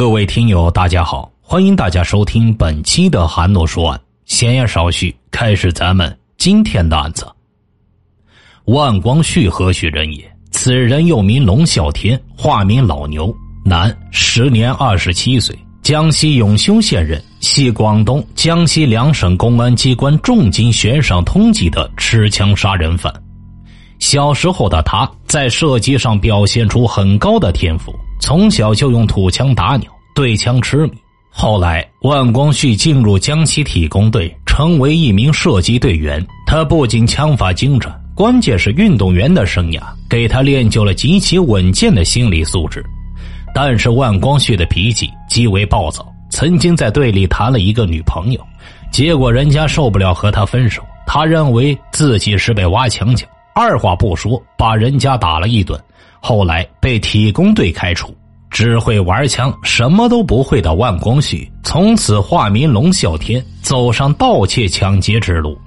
各位听友，大家好，欢迎大家收听本期的韩诺说案。闲言少叙，开始咱们今天的案子。万光绪何许人也？此人又名龙啸天，化名老牛，男，时年二十七岁，江西永修县人，系广东、江西两省公安机关重金悬赏通缉的持枪杀人犯。小时候的他在射击上表现出很高的天赋。从小就用土枪打鸟，对枪痴迷。后来，万光旭进入江西体工队，成为一名射击队员。他不仅枪法精湛，关键是运动员的生涯给他练就了极其稳健的心理素质。但是，万光旭的脾气极为暴躁，曾经在队里谈了一个女朋友，结果人家受不了和他分手。他认为自己是被挖墙脚，二话不说把人家打了一顿。后来被体工队开除，只会玩枪，什么都不会的万光绪，从此化名龙啸天，走上盗窃抢劫之路。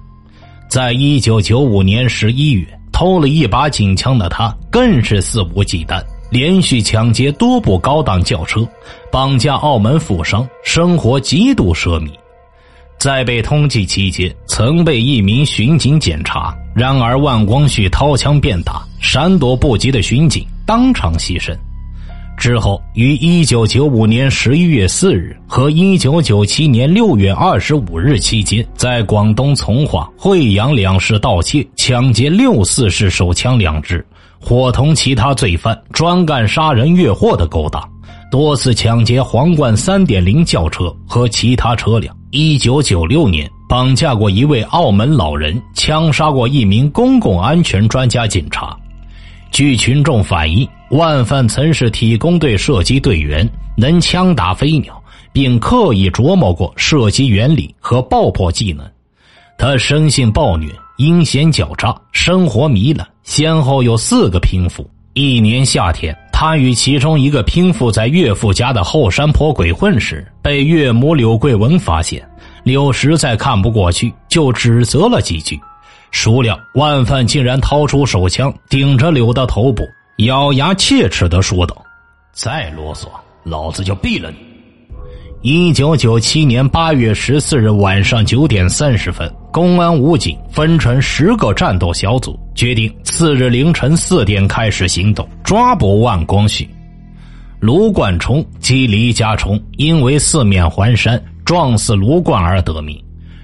在一九九五年十一月，偷了一把警枪的他，更是肆无忌惮，连续抢劫多部高档轿车，绑架澳门富商，生活极度奢靡。在被通缉期间，曾被一名巡警检查，然而万光绪掏枪便打。闪躲不及的巡警当场牺牲。之后，于一九九五年十一月四日和一九九七年六月二十五日期间，在广东从化、惠阳两市盗窃、抢劫六四式手枪两支，伙同其他罪犯专干杀人越货的勾当，多次抢劫皇冠三点零轿车和其他车辆。一九九六年，绑架过一位澳门老人，枪杀过一名公共安全专家警察。据群众反映，万范曾是体工队射击队员，能枪打飞鸟，并刻意琢磨过射击原理和爆破技能。他生性暴虐，阴险狡诈，生活糜烂，先后有四个拼妇。一年夏天，他与其中一个拼妇在岳父家的后山坡鬼混时，被岳母柳桂文发现。柳实在看不过去，就指责了几句。孰料万范竟然掏出手枪，顶着柳的头部，咬牙切齿的说道：“再啰嗦，老子就毙了你！”一九九七年八月十四日晚上九点三十分，公安武警分成十个战斗小组，决定次日凌晨四点开始行动，抓捕万光绪。卢冠冲即黎家冲，因为四面环山，撞死卢冠而得名。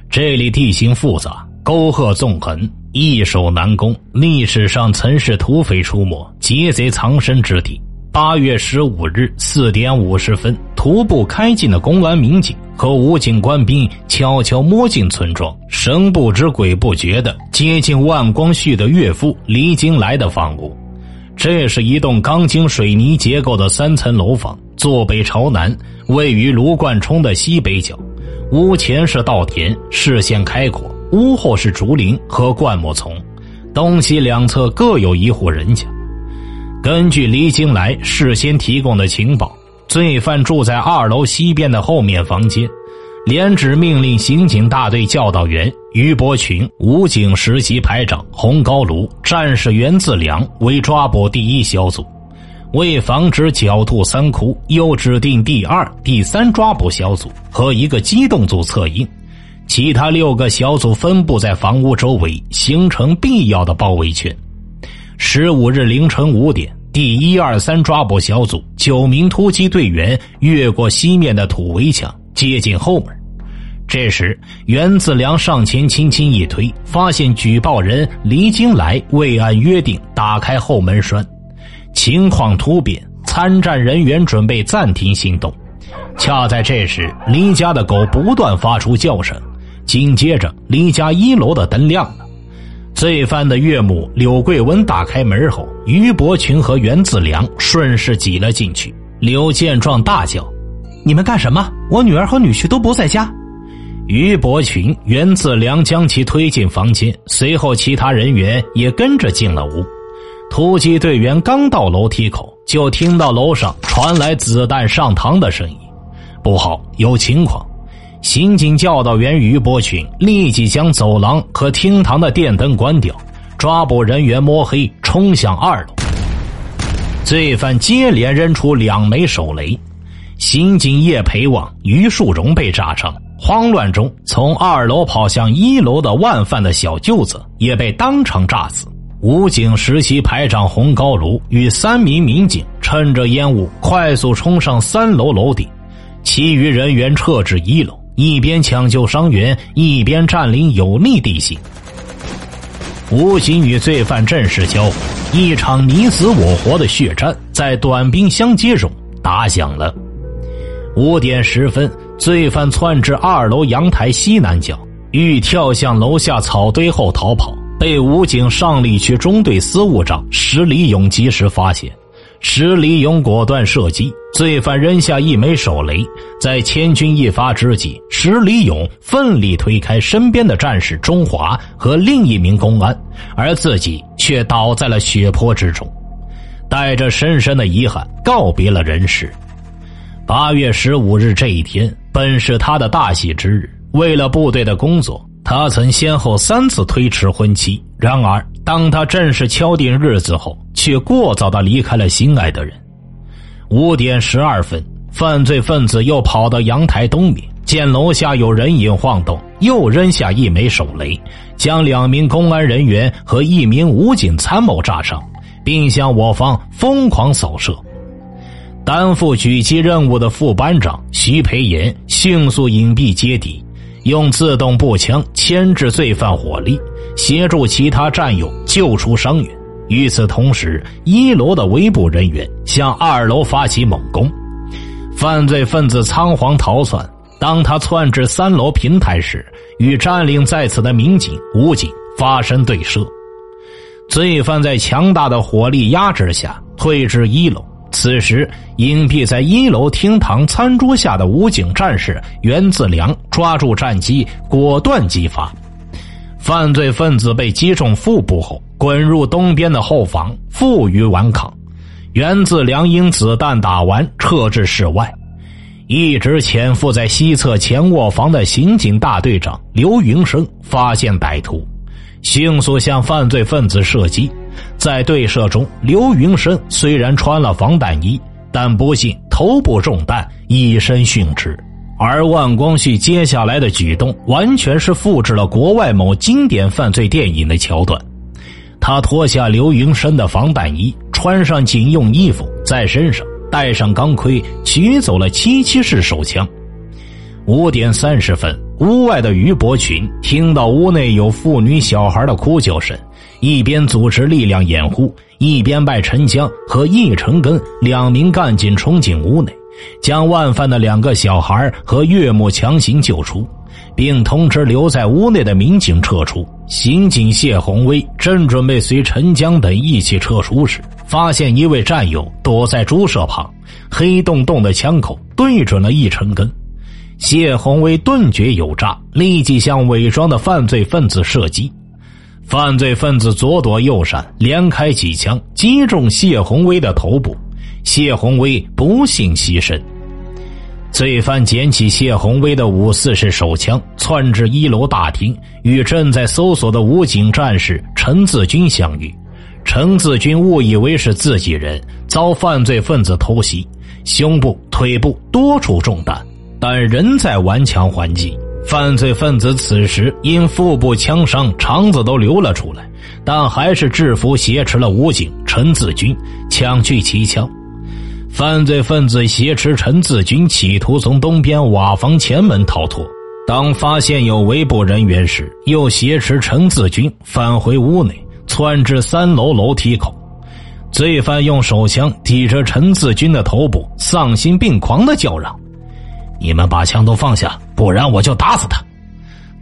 这里地形复杂。沟壑纵横，易守难攻。历史上曾是土匪出没、劫贼藏身之地。八月十五日四点五十分，徒步开进的公安民警和武警官兵悄悄摸进村庄，神不知鬼不觉的接近万光绪的岳父黎金来的房屋。这是一栋钢筋水泥结构的三层楼房，坐北朝南，位于卢冠冲的西北角。屋前是稻田，视线开阔。屋后是竹林和灌木丛，东西两侧各有一户人家。根据黎京来事先提供的情报，罪犯住在二楼西边的后面房间。连指命令刑警大队教导员于伯群、武警实习排长洪高炉、战士袁自良为抓捕第一小组。为防止狡兔三窟，又指定第二、第三抓捕小组和一个机动组策应。其他六个小组分布在房屋周围，形成必要的包围圈。十五日凌晨五点，第一、二、三抓捕小组九名突击队员越过西面的土围墙，接近后门。这时，袁自良上前轻轻一推，发现举报人黎金来未按约定打开后门栓，情况突变，参战人员准备暂停行动。恰在这时，黎家的狗不断发出叫声。紧接着，李家一楼的灯亮了。罪犯的岳母柳桂文打开门后，于伯群和袁自良顺势挤了进去。柳见状大叫：“你们干什么？我女儿和女婿都不在家！”于伯群、袁自良将其推进房间，随后其他人员也跟着进了屋。突击队员刚到楼梯口，就听到楼上传来子弹上膛的声音，不好，有情况！刑警教导员于波群立即将走廊和厅堂的电灯关掉，抓捕人员摸黑冲向二楼。罪犯接连扔出两枚手雷，刑警叶培旺、于树荣被炸伤。慌乱中，从二楼跑向一楼的万范的小舅子也被当场炸死。武警实习排长洪高炉与三名民警趁着烟雾快速冲上三楼楼顶，其余人员撤至一楼，一边抢救伤员，一边占领有利地形。武警与罪犯正式交火，一场你死我活的血战在短兵相接中打响了。五点十分，罪犯窜至二楼阳台西南角，欲跳向楼下草堆后逃跑。被武警上里区中队司务长石礼勇及时发现，石礼勇果断射击，罪犯扔下一枚手雷，在千钧一发之际，石礼勇奋力推开身边的战士中华和另一名公安，而自己却倒在了血泊之中，带着深深的遗憾告别了人世。八月十五日这一天本是他的大喜之日，为了部队的工作。他曾先后三次推迟婚期，然而当他正式敲定日子后，却过早的离开了心爱的人。五点十二分，犯罪分子又跑到阳台东面，见楼下有人影晃动，又扔下一枚手雷，将两名公安人员和一名武警参谋炸伤，并向我方疯狂扫射。担负狙击任务的副班长徐培岩迅速隐蔽接敌。用自动步枪牵制罪犯火力，协助其他战友救出伤员。与此同时，一楼的围捕人员向二楼发起猛攻，犯罪分子仓皇逃窜。当他窜至三楼平台时，与占领在此的民警、武警发生对射，罪犯在强大的火力压制下退至一楼。此时，隐蔽在一楼厅堂餐桌下的武警战士袁自良抓住战机，果断击发。犯罪分子被击中腹部后，滚入东边的后房，负隅顽抗。源自良英子弹打完，撤至室外。一直潜伏在西侧前卧房的刑警大队长刘云生发现歹徒。迅速向犯罪分子射击，在对射中，刘云生虽然穿了防弹衣，但不幸头部中弹，一身殉职。而万光旭接下来的举动，完全是复制了国外某经典犯罪电影的桥段。他脱下刘云生的防弹衣，穿上警用衣服，在身上戴上钢盔，取走了七七式手枪。五点三十分。屋外的于伯群听到屋内有妇女、小孩的哭叫声，一边组织力量掩护，一边派陈江和易成根两名干警冲进屋内，将万范的两个小孩和岳母强行救出，并通知留在屋内的民警撤出。刑警谢宏威正准备随陈江等一起撤出时，发现一位战友躲在猪舍旁，黑洞洞的枪口对准了易成根。谢宏威顿觉有诈，立即向伪装的犯罪分子射击。犯罪分子左躲右闪，连开几枪，击中谢宏威的头部。谢宏威不幸牺牲。罪犯捡起谢宏威的五四式手枪，窜至一楼大厅，与正在搜索的武警战士陈自军相遇。陈自军误以为是自己人，遭犯罪分子偷袭，胸部、腿部多处中弹。但仍在顽强还击。犯罪分子此时因腹部枪伤，肠子都流了出来，但还是制服挟持了武警陈自军，抢去其枪。犯罪分子挟持陈自军，企图从东边瓦房前门逃脱。当发现有围捕人员时，又挟持陈自军返回屋内，窜至三楼楼梯口。罪犯用手枪抵着陈自军的头部，丧心病狂的叫嚷。你们把枪都放下，不然我就打死他！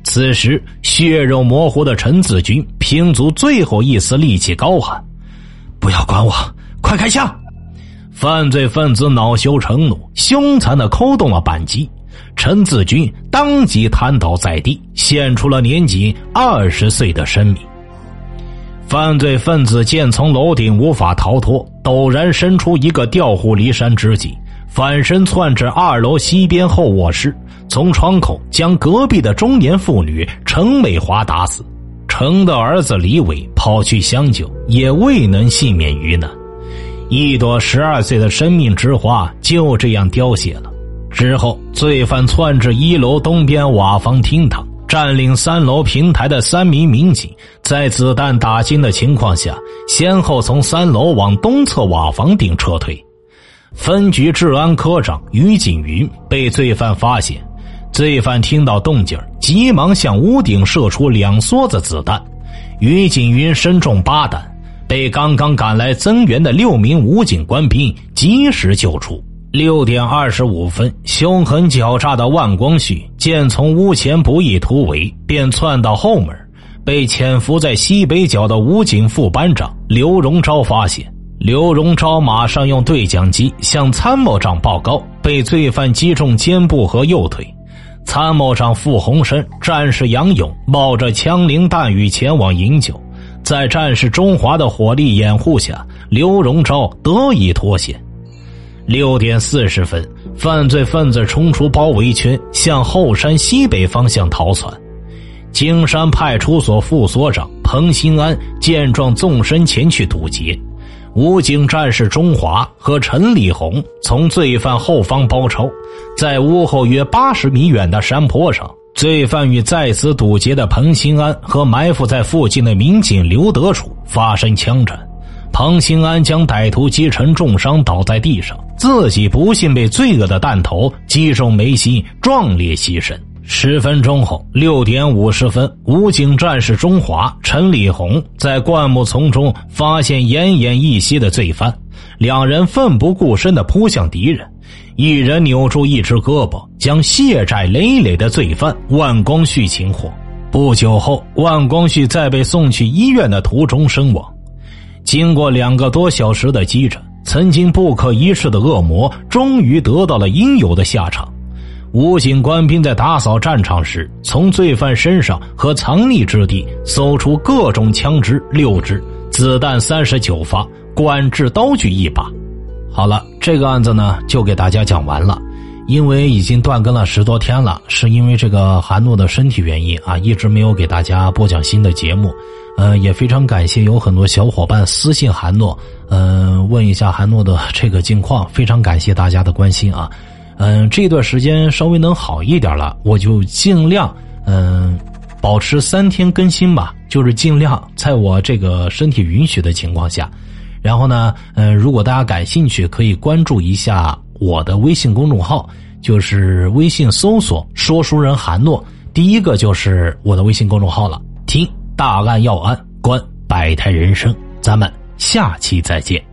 此时，血肉模糊的陈子军拼足最后一丝力气，高喊：“不要管我，快开枪！”犯罪分子恼羞成怒，凶残的扣动了扳机，陈子军当即瘫倒在地，献出了年仅二十岁的生命。犯罪分子见从楼顶无法逃脱，陡然伸出一个调虎离山之计。反身窜至二楼西边后卧室，从窗口将隔壁的中年妇女程美华打死。程的儿子李伟跑去相救，也未能幸免于难。一朵十二岁的生命之花就这样凋谢了。之后，罪犯窜至一楼东边瓦房厅堂，占领三楼平台的三名民警，在子弹打进的情况下，先后从三楼往东侧瓦房顶撤退。分局治安科长于景云被罪犯发现，罪犯听到动静，急忙向屋顶射出两梭子子弹。于景云身中八弹，被刚刚赶来增援的六名武警官兵及时救出。六点二十五分，凶狠狡诈的万光旭见从屋前不易突围，便窜到后门，被潜伏在西北角的武警副班长刘荣昭发现。刘荣昭马上用对讲机向参谋长报告，被罪犯击中肩部和右腿。参谋长傅洪生、战士杨勇冒着枪林弹雨前往营救，在战士中华的火力掩护下，刘荣昭得以脱险。六点四十分，犯罪分子冲出包围圈，向后山西北方向逃窜。金山派出所副所长彭新安见状，纵身前去堵截。武警战士中华和陈立红从罪犯后方包抄，在屋后约八十米远的山坡上，罪犯与在此堵截的彭新安和埋伏在附近的民警刘德楚发生枪战。彭新安将歹徒击成重伤，倒在地上，自己不幸被罪恶的弹头击中眉心，壮烈牺牲。十分钟后，六点五十分，武警战士钟华、陈立红在灌木丛中发现奄奄一息的罪犯，两人奋不顾身的扑向敌人，一人扭住一只胳膊，将血债累累的罪犯万光旭擒获。不久后，万光旭在被送去医院的途中身亡。经过两个多小时的激战，曾经不可一世的恶魔终于得到了应有的下场。武警官兵在打扫战场时，从罪犯身上和藏匿之地搜出各种枪支六支、子弹三十九发、管制刀具一把。好了，这个案子呢就给大家讲完了。因为已经断更了十多天了，是因为这个韩诺的身体原因啊，一直没有给大家播讲新的节目。呃，也非常感谢有很多小伙伴私信韩诺，嗯，问一下韩诺的这个近况，非常感谢大家的关心啊。嗯，这段时间稍微能好一点了，我就尽量嗯保持三天更新吧，就是尽量在我这个身体允许的情况下。然后呢，嗯，如果大家感兴趣，可以关注一下我的微信公众号，就是微信搜索“说书人韩诺”，第一个就是我的微信公众号了，听。大案要案，观百态人生，咱们下期再见。